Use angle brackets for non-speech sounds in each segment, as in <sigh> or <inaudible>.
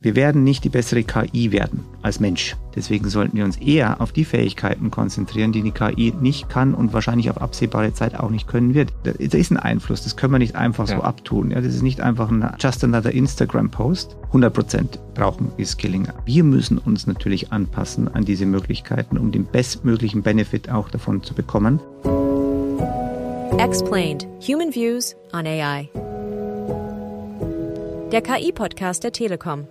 Wir werden nicht die bessere KI werden als Mensch. Deswegen sollten wir uns eher auf die Fähigkeiten konzentrieren, die die KI nicht kann und wahrscheinlich auf absehbare Zeit auch nicht können wird. Da ist ein Einfluss, das können wir nicht einfach ja. so abtun. Ja, das ist nicht einfach ein just another Instagram-Post. 100% brauchen wir Skilling. Wir müssen uns natürlich anpassen an diese Möglichkeiten, um den bestmöglichen Benefit auch davon zu bekommen. Explained. Human Views on AI der KI-Podcast der Telekom.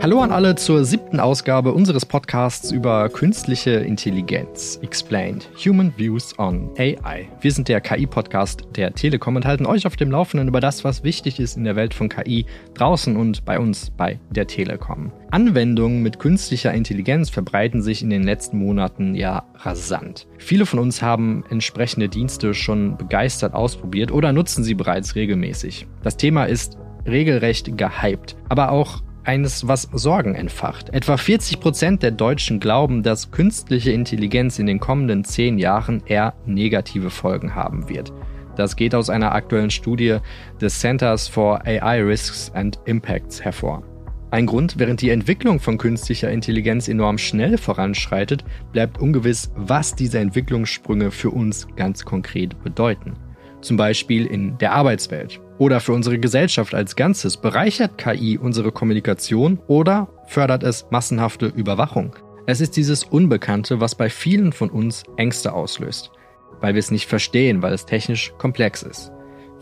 Hallo an alle zur siebten Ausgabe unseres Podcasts über künstliche Intelligenz. Explained. Human Views on AI. Wir sind der KI-Podcast der Telekom und halten euch auf dem Laufenden über das, was wichtig ist in der Welt von KI draußen und bei uns bei der Telekom. Anwendungen mit künstlicher Intelligenz verbreiten sich in den letzten Monaten ja rasant. Viele von uns haben entsprechende Dienste schon begeistert ausprobiert oder nutzen sie bereits regelmäßig. Das Thema ist regelrecht gehypt, aber auch eines, was Sorgen entfacht. Etwa 40 Prozent der Deutschen glauben, dass künstliche Intelligenz in den kommenden zehn Jahren eher negative Folgen haben wird. Das geht aus einer aktuellen Studie des Centers for AI Risks and Impacts hervor. Ein Grund, während die Entwicklung von künstlicher Intelligenz enorm schnell voranschreitet, bleibt ungewiss, was diese Entwicklungssprünge für uns ganz konkret bedeuten. Zum Beispiel in der Arbeitswelt oder für unsere Gesellschaft als Ganzes? Bereichert KI unsere Kommunikation oder fördert es massenhafte Überwachung? Es ist dieses Unbekannte, was bei vielen von uns Ängste auslöst, weil wir es nicht verstehen, weil es technisch komplex ist.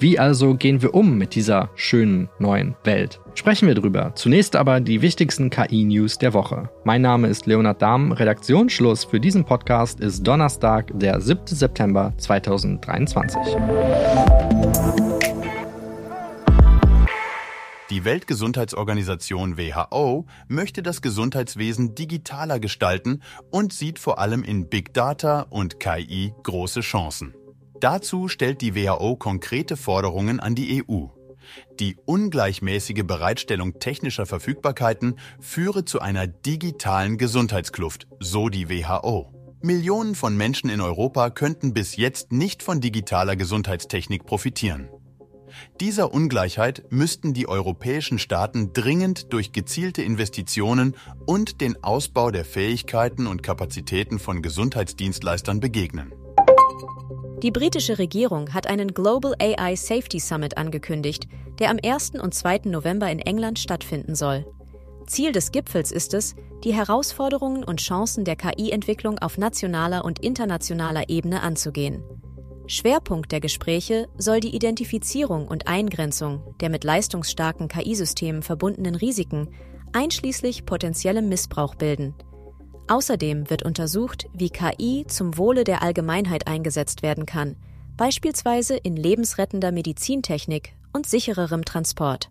Wie also gehen wir um mit dieser schönen neuen Welt? Sprechen wir drüber. Zunächst aber die wichtigsten KI-News der Woche. Mein Name ist Leonard Dahm. Redaktionsschluss für diesen Podcast ist Donnerstag, der 7. September 2023. Die Weltgesundheitsorganisation WHO möchte das Gesundheitswesen digitaler gestalten und sieht vor allem in Big Data und KI große Chancen. Dazu stellt die WHO konkrete Forderungen an die EU. Die ungleichmäßige Bereitstellung technischer Verfügbarkeiten führe zu einer digitalen Gesundheitskluft, so die WHO. Millionen von Menschen in Europa könnten bis jetzt nicht von digitaler Gesundheitstechnik profitieren. Dieser Ungleichheit müssten die europäischen Staaten dringend durch gezielte Investitionen und den Ausbau der Fähigkeiten und Kapazitäten von Gesundheitsdienstleistern begegnen. Die britische Regierung hat einen Global AI Safety Summit angekündigt, der am 1. und 2. November in England stattfinden soll. Ziel des Gipfels ist es, die Herausforderungen und Chancen der KI-Entwicklung auf nationaler und internationaler Ebene anzugehen. Schwerpunkt der Gespräche soll die Identifizierung und Eingrenzung der mit leistungsstarken KI-Systemen verbundenen Risiken, einschließlich potenziellem Missbrauch bilden. Außerdem wird untersucht, wie KI zum Wohle der Allgemeinheit eingesetzt werden kann, beispielsweise in lebensrettender Medizintechnik und sichererem Transport.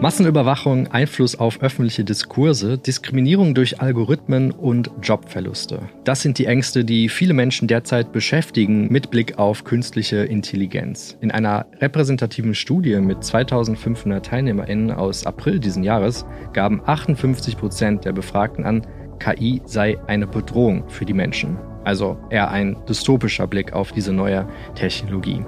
Massenüberwachung, Einfluss auf öffentliche Diskurse, Diskriminierung durch Algorithmen und Jobverluste. Das sind die Ängste, die viele Menschen derzeit beschäftigen mit Blick auf künstliche Intelligenz. In einer repräsentativen Studie mit 2500 TeilnehmerInnen aus April diesen Jahres gaben 58 Prozent der Befragten an, KI sei eine Bedrohung für die Menschen. Also eher ein dystopischer Blick auf diese neue Technologie.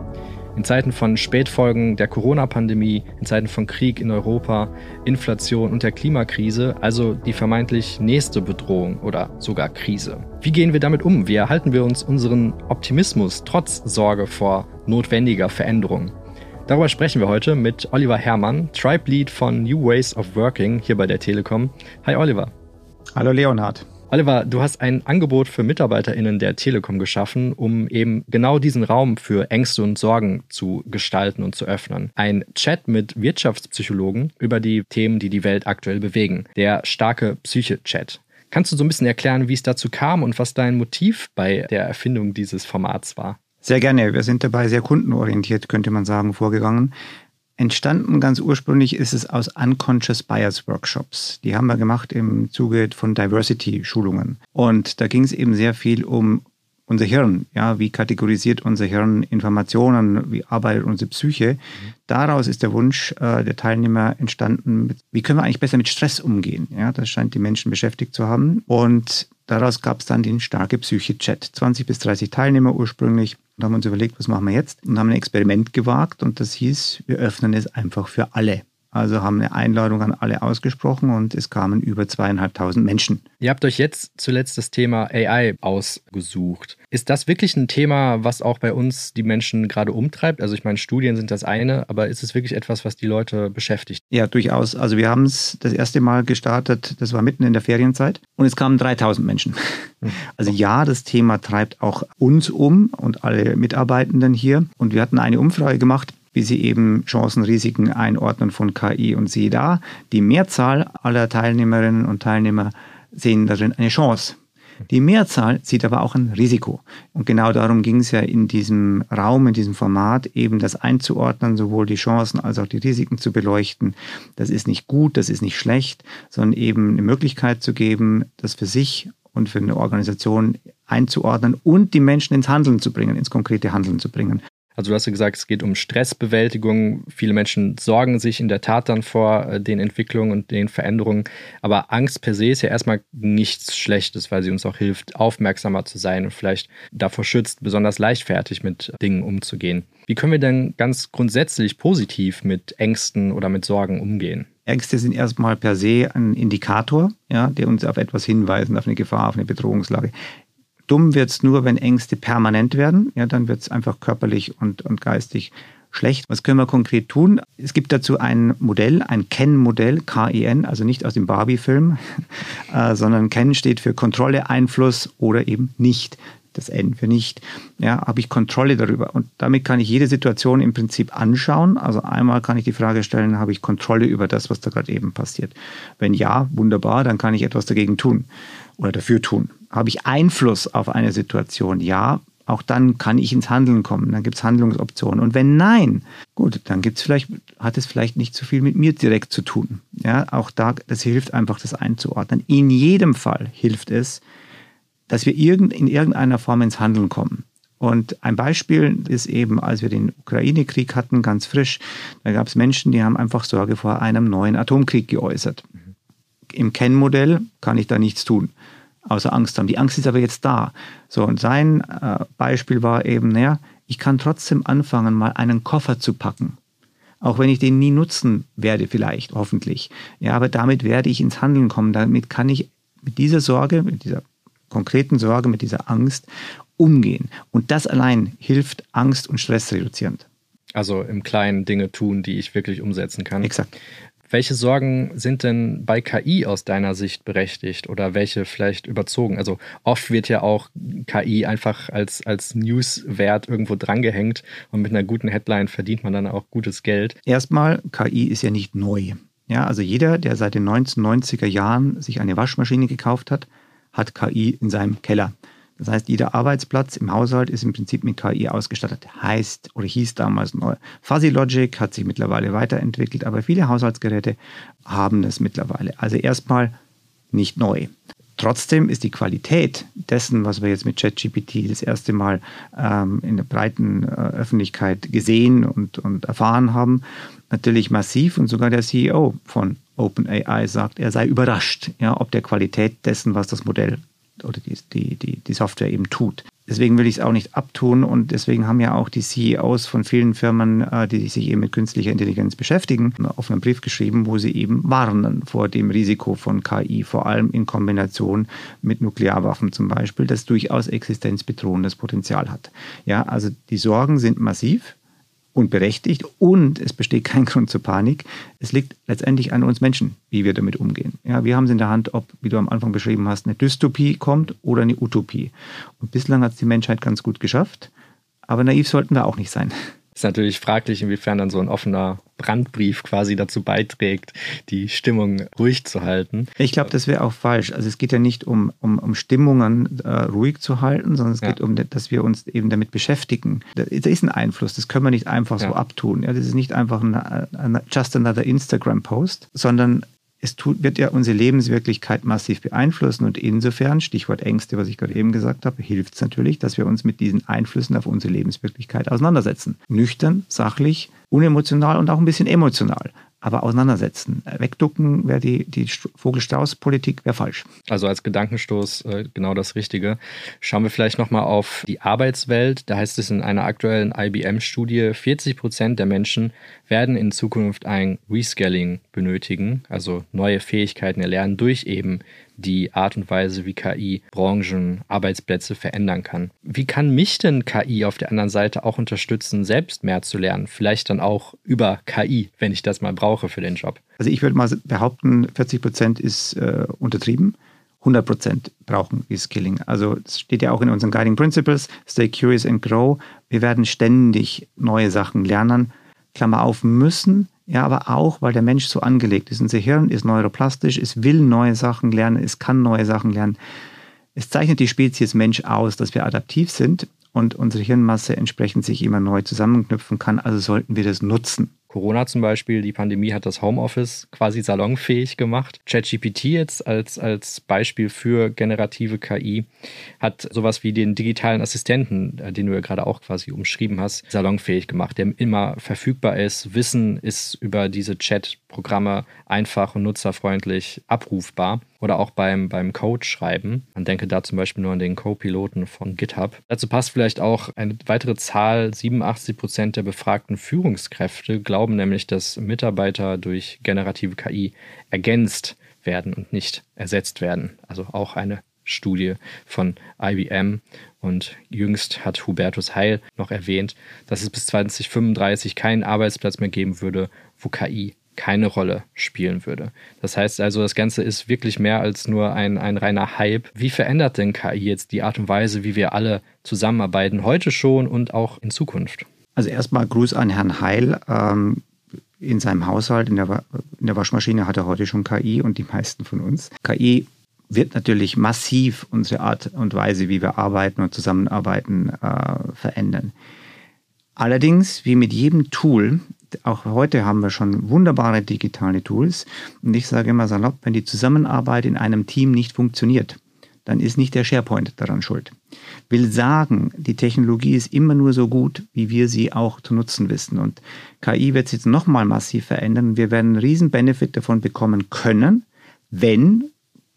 In Zeiten von Spätfolgen der Corona-Pandemie, in Zeiten von Krieg in Europa, Inflation und der Klimakrise, also die vermeintlich nächste Bedrohung oder sogar Krise. Wie gehen wir damit um? Wie erhalten wir uns unseren Optimismus trotz Sorge vor notwendiger Veränderung? Darüber sprechen wir heute mit Oliver Herrmann, Tribe Lead von New Ways of Working hier bei der Telekom. Hi Oliver. Hallo Leonhard. Oliver, du hast ein Angebot für MitarbeiterInnen der Telekom geschaffen, um eben genau diesen Raum für Ängste und Sorgen zu gestalten und zu öffnen. Ein Chat mit Wirtschaftspsychologen über die Themen, die die Welt aktuell bewegen. Der starke Psyche-Chat. Kannst du so ein bisschen erklären, wie es dazu kam und was dein Motiv bei der Erfindung dieses Formats war? Sehr gerne. Wir sind dabei sehr kundenorientiert, könnte man sagen, vorgegangen. Entstanden ganz ursprünglich ist es aus Unconscious Bias Workshops. Die haben wir gemacht im Zuge von Diversity Schulungen. Und da ging es eben sehr viel um unser Hirn, ja, wie kategorisiert unser Hirn Informationen, wie arbeitet unsere Psyche. Daraus ist der Wunsch äh, der Teilnehmer entstanden, wie können wir eigentlich besser mit Stress umgehen. Ja, das scheint die Menschen beschäftigt zu haben. Und daraus gab es dann den starke Psyche-Chat. 20 bis 30 Teilnehmer ursprünglich. Und haben uns überlegt, was machen wir jetzt? Und haben ein Experiment gewagt und das hieß, wir öffnen es einfach für alle. Also haben eine Einladung an alle ausgesprochen und es kamen über zweieinhalbtausend Menschen. Ihr habt euch jetzt zuletzt das Thema AI ausgesucht. Ist das wirklich ein Thema, was auch bei uns die Menschen gerade umtreibt? Also ich meine, Studien sind das eine, aber ist es wirklich etwas, was die Leute beschäftigt? Ja, durchaus. Also wir haben es das erste Mal gestartet, das war mitten in der Ferienzeit und es kamen 3000 Menschen. Hm. <laughs> Also ja, das Thema treibt auch uns um und alle Mitarbeitenden hier. Und wir hatten eine Umfrage gemacht, wie sie eben Chancen, Risiken einordnen von KI. Und siehe da, die Mehrzahl aller Teilnehmerinnen und Teilnehmer sehen darin eine Chance. Die Mehrzahl sieht aber auch ein Risiko. Und genau darum ging es ja in diesem Raum, in diesem Format, eben das einzuordnen, sowohl die Chancen als auch die Risiken zu beleuchten. Das ist nicht gut, das ist nicht schlecht, sondern eben eine Möglichkeit zu geben, das für sich und für eine Organisation einzuordnen und die Menschen ins Handeln zu bringen, ins konkrete Handeln zu bringen. Also du hast ja gesagt, es geht um Stressbewältigung. Viele Menschen sorgen sich in der Tat dann vor äh, den Entwicklungen und den Veränderungen. Aber Angst per se ist ja erstmal nichts Schlechtes, weil sie uns auch hilft, aufmerksamer zu sein und vielleicht davor schützt, besonders leichtfertig mit Dingen umzugehen. Wie können wir denn ganz grundsätzlich positiv mit Ängsten oder mit Sorgen umgehen? Ängste sind erstmal per se ein Indikator, ja, der uns auf etwas hinweisen, auf eine Gefahr, auf eine Bedrohungslage. Dumm wird es nur, wenn Ängste permanent werden. Ja, dann wird es einfach körperlich und, und geistig schlecht. Was können wir konkret tun? Es gibt dazu ein Modell, ein KEN-Modell, K-E-N, also nicht aus dem Barbie-Film, <laughs> äh, sondern KEN steht für Kontrolle, Einfluss oder eben nicht. Das N für nicht. Ja, habe ich Kontrolle darüber. Und damit kann ich jede Situation im Prinzip anschauen. Also einmal kann ich die Frage stellen, habe ich Kontrolle über das, was da gerade eben passiert? Wenn ja, wunderbar, dann kann ich etwas dagegen tun oder dafür tun. Habe ich Einfluss auf eine Situation? Ja, auch dann kann ich ins Handeln kommen. Dann gibt es Handlungsoptionen. Und wenn nein, gut, dann gibt's vielleicht, hat es vielleicht nicht so viel mit mir direkt zu tun. Ja, auch da, das hilft einfach, das einzuordnen. In jedem Fall hilft es, dass wir irgend, in irgendeiner Form ins Handeln kommen. Und ein Beispiel ist eben, als wir den Ukraine-Krieg hatten, ganz frisch, da gab es Menschen, die haben einfach Sorge vor einem neuen Atomkrieg geäußert. Im Kennmodell kann ich da nichts tun außer Angst haben. Die Angst ist aber jetzt da. So, und sein äh, Beispiel war eben, naja, ich kann trotzdem anfangen, mal einen Koffer zu packen. Auch wenn ich den nie nutzen werde, vielleicht, hoffentlich. Ja, aber damit werde ich ins Handeln kommen. Damit kann ich mit dieser Sorge, mit dieser konkreten Sorge, mit dieser Angst umgehen. Und das allein hilft Angst und Stress reduzierend. Also im Kleinen Dinge tun, die ich wirklich umsetzen kann. Exakt. Welche Sorgen sind denn bei KI aus deiner Sicht berechtigt oder welche vielleicht überzogen? Also oft wird ja auch KI einfach als, als Newswert irgendwo drangehängt und mit einer guten Headline verdient man dann auch gutes Geld. Erstmal, KI ist ja nicht neu. Ja, also jeder, der seit den 1990er Jahren sich eine Waschmaschine gekauft hat, hat KI in seinem Keller. Das heißt, jeder Arbeitsplatz im Haushalt ist im Prinzip mit KI ausgestattet. Heißt oder hieß damals neu. Fuzzy Logic hat sich mittlerweile weiterentwickelt, aber viele Haushaltsgeräte haben das mittlerweile. Also erstmal nicht neu. Trotzdem ist die Qualität dessen, was wir jetzt mit ChatGPT das erste Mal ähm, in der breiten äh, Öffentlichkeit gesehen und, und erfahren haben, natürlich massiv. Und sogar der CEO von OpenAI sagt, er sei überrascht, ja, ob der Qualität dessen, was das Modell oder die, die, die, die Software eben tut. Deswegen will ich es auch nicht abtun und deswegen haben ja auch die CEOs von vielen Firmen, äh, die sich eben mit künstlicher Intelligenz beschäftigen, auf einen Brief geschrieben, wo sie eben warnen vor dem Risiko von KI, vor allem in Kombination mit Nuklearwaffen zum Beispiel, das durchaus existenzbedrohendes Potenzial hat. Ja, also die Sorgen sind massiv und berechtigt und es besteht kein <laughs> Grund zur Panik. Es liegt letztendlich an uns Menschen, wie wir damit umgehen. Ja, wir haben es in der Hand, ob, wie du am Anfang beschrieben hast, eine Dystopie kommt oder eine Utopie. Und bislang hat es die Menschheit ganz gut geschafft, aber naiv sollten wir auch nicht sein. Ist natürlich fraglich, inwiefern dann so ein offener Brandbrief quasi dazu beiträgt, die Stimmung ruhig zu halten. Ich glaube, das wäre auch falsch. Also es geht ja nicht um, um, um Stimmungen äh, ruhig zu halten, sondern es ja. geht um, dass wir uns eben damit beschäftigen. Da, ist ein Einfluss, das können wir nicht einfach ja. so abtun. Ja, das ist nicht einfach ein, ein, just another Instagram-Post, sondern es tut, wird ja unsere Lebenswirklichkeit massiv beeinflussen und insofern, Stichwort Ängste, was ich gerade eben gesagt habe, hilft es natürlich, dass wir uns mit diesen Einflüssen auf unsere Lebenswirklichkeit auseinandersetzen. Nüchtern, sachlich, unemotional und auch ein bisschen emotional aber auseinandersetzen. Wegducken wäre die, die Vogel-Strauß-Politik wäre falsch. Also als Gedankenstoß äh, genau das Richtige. Schauen wir vielleicht nochmal auf die Arbeitswelt. Da heißt es in einer aktuellen IBM-Studie, 40 Prozent der Menschen werden in Zukunft ein Rescaling benötigen, also neue Fähigkeiten erlernen durch eben die Art und Weise, wie KI Branchen, Arbeitsplätze verändern kann. Wie kann mich denn KI auf der anderen Seite auch unterstützen, selbst mehr zu lernen? Vielleicht dann auch über KI, wenn ich das mal brauche für den Job. Also ich würde mal behaupten, 40 Prozent ist äh, untertrieben. 100 Prozent brauchen Reskilling. Also es steht ja auch in unseren Guiding Principles, stay curious and grow. Wir werden ständig neue Sachen lernen. Klammer auf, müssen, ja, aber auch, weil der Mensch so angelegt ist. Unser Hirn ist neuroplastisch, es will neue Sachen lernen, es kann neue Sachen lernen. Es zeichnet die Spezies Mensch aus, dass wir adaptiv sind und unsere Hirnmasse entsprechend sich immer neu zusammenknüpfen kann. Also sollten wir das nutzen. Corona zum Beispiel, die Pandemie hat das Homeoffice quasi salonfähig gemacht. ChatGPT jetzt als, als Beispiel für generative KI hat sowas wie den digitalen Assistenten, äh, den du ja gerade auch quasi umschrieben hast, salonfähig gemacht, der immer verfügbar ist. Wissen ist über diese Chat-Programme einfach und nutzerfreundlich abrufbar oder auch beim, beim Code schreiben. Man denke da zum Beispiel nur an den Co-Piloten von GitHub. Dazu passt vielleicht auch eine weitere Zahl. 87 Prozent der befragten Führungskräfte glauben nämlich, dass Mitarbeiter durch generative KI ergänzt werden und nicht ersetzt werden. Also auch eine Studie von IBM. Und jüngst hat Hubertus Heil noch erwähnt, dass es bis 2035 keinen Arbeitsplatz mehr geben würde, wo KI keine Rolle spielen würde. Das heißt also, das Ganze ist wirklich mehr als nur ein, ein reiner Hype. Wie verändert denn KI jetzt die Art und Weise, wie wir alle zusammenarbeiten, heute schon und auch in Zukunft? Also erstmal Gruß an Herrn Heil. Ähm, in seinem Haushalt, in der, in der Waschmaschine hat er heute schon KI und die meisten von uns. KI wird natürlich massiv unsere Art und Weise, wie wir arbeiten und zusammenarbeiten, äh, verändern. Allerdings, wie mit jedem Tool, auch heute haben wir schon wunderbare digitale Tools. Und ich sage immer salopp, wenn die Zusammenarbeit in einem Team nicht funktioniert, dann ist nicht der SharePoint daran schuld. Will sagen, die Technologie ist immer nur so gut, wie wir sie auch zu nutzen wissen. Und KI wird sich jetzt nochmal massiv verändern. Wir werden einen riesen Benefit davon bekommen können, wenn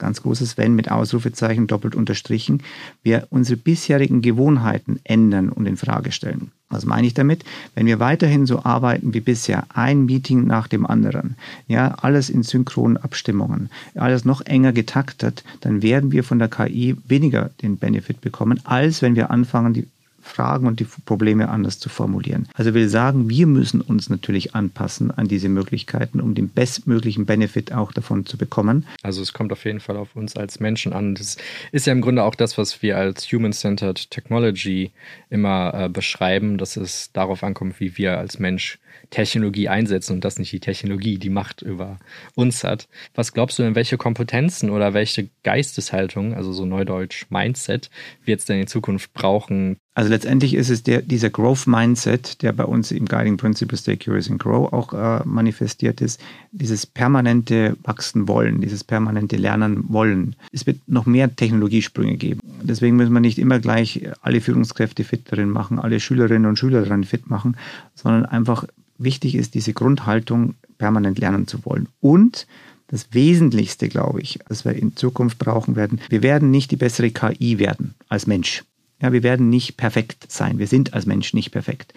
ganz großes Wenn mit Ausrufezeichen doppelt unterstrichen, wir unsere bisherigen Gewohnheiten ändern und in Frage stellen. Was meine ich damit? Wenn wir weiterhin so arbeiten wie bisher, ein Meeting nach dem anderen, ja, alles in synchronen Abstimmungen, alles noch enger getaktet, dann werden wir von der KI weniger den Benefit bekommen, als wenn wir anfangen, die Fragen und die Probleme anders zu formulieren. Also will sagen, wir müssen uns natürlich anpassen an diese Möglichkeiten, um den bestmöglichen Benefit auch davon zu bekommen. Also es kommt auf jeden Fall auf uns als Menschen an. Das ist ja im Grunde auch das, was wir als Human-Centered Technology immer äh, beschreiben, dass es darauf ankommt, wie wir als Mensch Technologie einsetzen und dass nicht die Technologie die Macht über uns hat. Was glaubst du denn, welche Kompetenzen oder welche Geisteshaltung, also so neudeutsch Mindset, wir jetzt denn in Zukunft brauchen? Also letztendlich ist es der, dieser Growth Mindset, der bei uns im Guiding Principle Stay Curious and Grow auch äh, manifestiert ist, dieses permanente Wachsen wollen, dieses permanente Lernen wollen. Es wird noch mehr Technologiesprünge geben. Deswegen müssen wir nicht immer gleich alle Führungskräfte fit darin machen, alle Schülerinnen und Schüler daran fit machen, sondern einfach wichtig ist, diese Grundhaltung permanent lernen zu wollen. Und das Wesentlichste, glaube ich, was wir in Zukunft brauchen werden, wir werden nicht die bessere KI werden als Mensch. Ja, wir werden nicht perfekt sein. Wir sind als Mensch nicht perfekt.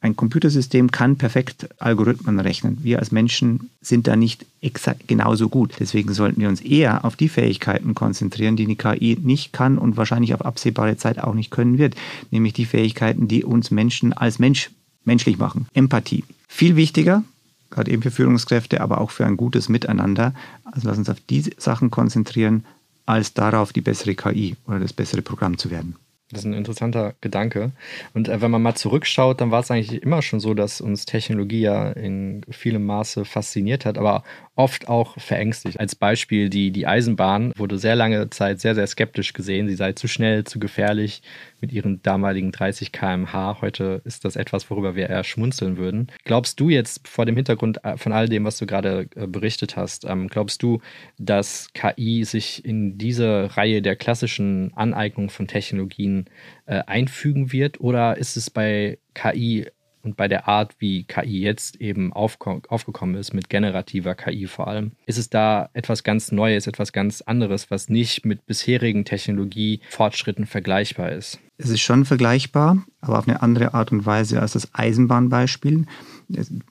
Ein Computersystem kann perfekt Algorithmen rechnen. Wir als Menschen sind da nicht exakt genauso gut. Deswegen sollten wir uns eher auf die Fähigkeiten konzentrieren, die die KI nicht kann und wahrscheinlich auf absehbare Zeit auch nicht können wird. Nämlich die Fähigkeiten, die uns Menschen als Mensch menschlich machen. Empathie. Viel wichtiger, gerade eben für Führungskräfte, aber auch für ein gutes Miteinander. Also lass uns auf diese Sachen konzentrieren, als darauf die bessere KI oder das bessere Programm zu werden. Das ist ein interessanter Gedanke. Und äh, wenn man mal zurückschaut, dann war es eigentlich immer schon so, dass uns Technologie ja in vielem Maße fasziniert hat, aber oft auch verängstigt. Als Beispiel die, die Eisenbahn wurde sehr lange Zeit sehr, sehr skeptisch gesehen. Sie sei zu schnell, zu gefährlich. Mit ihren damaligen 30 km/h. Heute ist das etwas, worüber wir eher schmunzeln würden. Glaubst du jetzt vor dem Hintergrund äh, von all dem, was du gerade äh, berichtet hast, ähm, glaubst du, dass KI sich in diese Reihe der klassischen Aneignung von Technologien äh, einfügen wird? Oder ist es bei KI und bei der Art, wie KI jetzt eben aufgekommen ist, mit generativer KI vor allem, ist es da etwas ganz Neues, etwas ganz anderes, was nicht mit bisherigen Technologiefortschritten vergleichbar ist. Es ist schon vergleichbar, aber auf eine andere Art und Weise als das Eisenbahnbeispiel.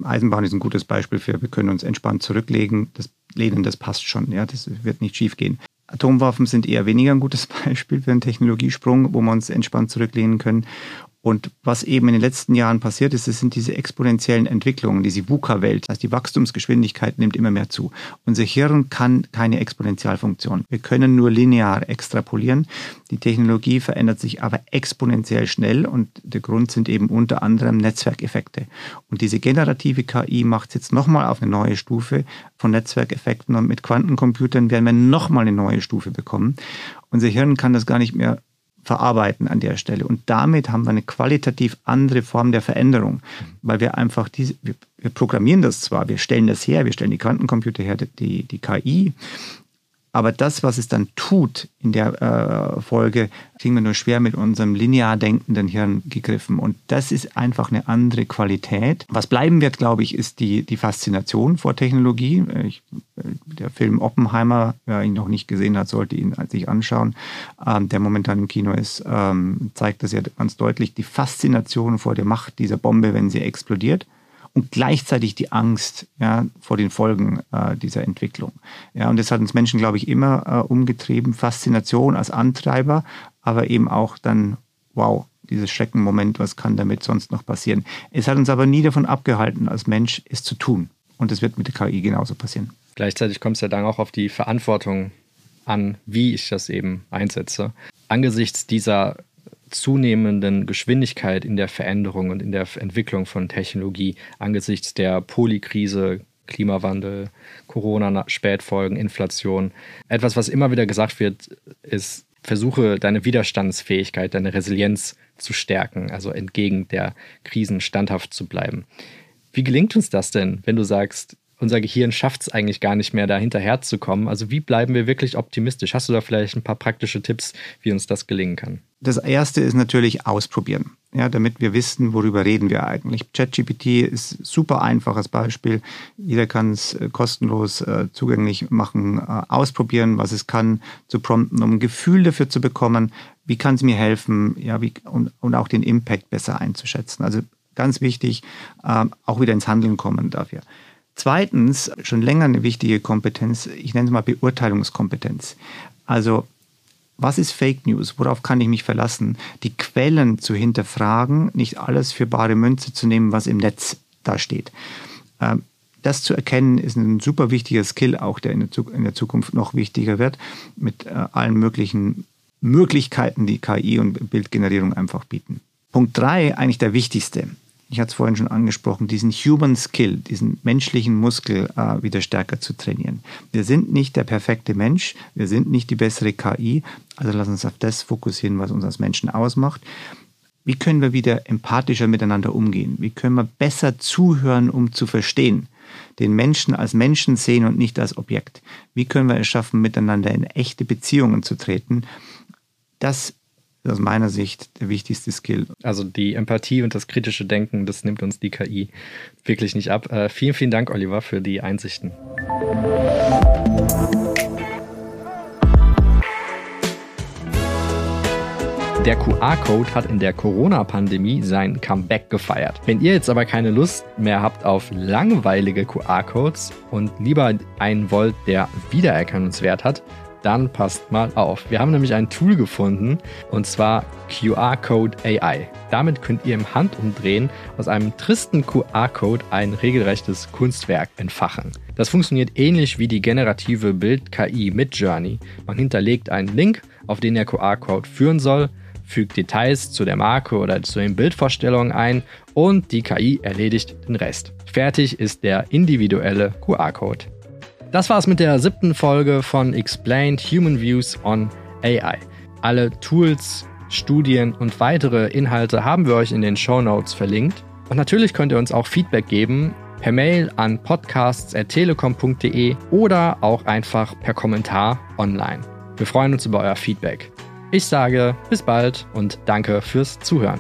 Eisenbahn ist ein gutes Beispiel für, wir können uns entspannt zurücklegen, das Lehnen, das passt schon, ja, das wird nicht schief gehen. Atomwaffen sind eher weniger ein gutes <laughs> Beispiel für einen Technologiesprung, wo wir uns entspannt zurücklehnen können. Und was eben in den letzten Jahren passiert ist, das sind diese exponentiellen Entwicklungen, diese VUCA-Welt. Also die Wachstumsgeschwindigkeit nimmt immer mehr zu. Unser Hirn kann keine Exponentialfunktion. Wir können nur linear extrapolieren. Die Technologie verändert sich aber exponentiell schnell und der Grund sind eben unter anderem Netzwerkeffekte. Und diese generative KI macht es jetzt nochmal auf eine neue Stufe von Netzwerkeffekten und mit Quantencomputern werden wir nochmal eine neue Stufe bekommen. Unser Hirn kann das gar nicht mehr verarbeiten an der Stelle. Und damit haben wir eine qualitativ andere Form der Veränderung, weil wir einfach diese, wir, wir programmieren das zwar, wir stellen das her, wir stellen die Quantencomputer her, die, die KI, aber das, was es dann tut in der äh, Folge, kriegen wir nur schwer mit unserem linear denkenden Hirn gegriffen. Und das ist einfach eine andere Qualität. Was bleiben wird, glaube ich, ist die, die Faszination vor Technologie. Ich, der Film Oppenheimer, wer ihn noch nicht gesehen hat, sollte ihn sich anschauen. Ähm, der momentan im Kino ist, ähm, zeigt das ja ganz deutlich. Die Faszination vor der Macht dieser Bombe, wenn sie explodiert und gleichzeitig die Angst ja, vor den Folgen äh, dieser Entwicklung. Ja, und das hat uns Menschen, glaube ich, immer äh, umgetrieben. Faszination als Antreiber, aber eben auch dann, wow, dieses Schreckenmoment, was kann damit sonst noch passieren. Es hat uns aber nie davon abgehalten, als Mensch es zu tun. Und das wird mit der KI genauso passieren. Gleichzeitig kommt es ja dann auch auf die Verantwortung an, wie ich das eben einsetze. Angesichts dieser zunehmenden Geschwindigkeit in der Veränderung und in der Entwicklung von Technologie angesichts der Polykrise, Klimawandel, Corona-Spätfolgen, Inflation. Etwas, was immer wieder gesagt wird, ist, versuche deine Widerstandsfähigkeit, deine Resilienz zu stärken, also entgegen der Krisen standhaft zu bleiben. Wie gelingt uns das denn, wenn du sagst, unser Gehirn schafft es eigentlich gar nicht mehr, da hinterherzukommen? Also wie bleiben wir wirklich optimistisch? Hast du da vielleicht ein paar praktische Tipps, wie uns das gelingen kann? Das erste ist natürlich ausprobieren, ja, damit wir wissen, worüber reden wir eigentlich. ChatGPT ist super einfaches Beispiel. Jeder kann es äh, kostenlos äh, zugänglich machen, äh, ausprobieren, was es kann, zu prompten, um ein Gefühl dafür zu bekommen, wie kann es mir helfen, ja, wie, und, und auch den Impact besser einzuschätzen. Also ganz wichtig, äh, auch wieder ins Handeln kommen dafür. Zweitens, schon länger eine wichtige Kompetenz, ich nenne es mal Beurteilungskompetenz. Also was ist Fake News? Worauf kann ich mich verlassen? Die Quellen zu hinterfragen, nicht alles für bare Münze zu nehmen, was im Netz da steht. Ähm, das zu erkennen ist ein super wichtiger Skill, auch der in der Zukunft noch wichtiger wird, mit äh, allen möglichen Möglichkeiten, die KI und Bildgenerierung einfach bieten. Punkt drei, eigentlich der wichtigste ich hatte es vorhin schon angesprochen, diesen Human Skill, diesen menschlichen Muskel äh, wieder stärker zu trainieren. Wir sind nicht der perfekte Mensch, wir sind nicht die bessere KI, also lass uns auf das fokussieren, was uns als Menschen ausmacht. Wie können wir wieder empathischer miteinander umgehen? Wie können wir besser zuhören, um zu verstehen? Den Menschen als Menschen sehen und nicht als Objekt. Wie können wir es schaffen, miteinander in echte Beziehungen zu treten? Das aus meiner Sicht der wichtigste Skill. Also die Empathie und das kritische Denken, das nimmt uns die KI wirklich nicht ab. Äh, vielen, vielen Dank, Oliver, für die Einsichten. Der QR-Code hat in der Corona-Pandemie sein Comeback gefeiert. Wenn ihr jetzt aber keine Lust mehr habt auf langweilige QR-Codes und lieber einen wollt, der Wiedererkennungswert hat, dann passt mal auf. Wir haben nämlich ein Tool gefunden und zwar QR Code AI. Damit könnt ihr im Handumdrehen aus einem tristen QR-Code ein regelrechtes Kunstwerk entfachen. Das funktioniert ähnlich wie die generative Bild-KI mit Journey. Man hinterlegt einen Link, auf den der QR-Code führen soll, fügt Details zu der Marke oder zu den Bildvorstellungen ein und die KI erledigt den Rest. Fertig ist der individuelle QR-Code. Das war's mit der siebten Folge von Explained Human Views on AI. Alle Tools, Studien und weitere Inhalte haben wir euch in den Show Notes verlinkt. Und natürlich könnt ihr uns auch Feedback geben per Mail an podcasts.telekom.de oder auch einfach per Kommentar online. Wir freuen uns über euer Feedback. Ich sage bis bald und danke fürs Zuhören.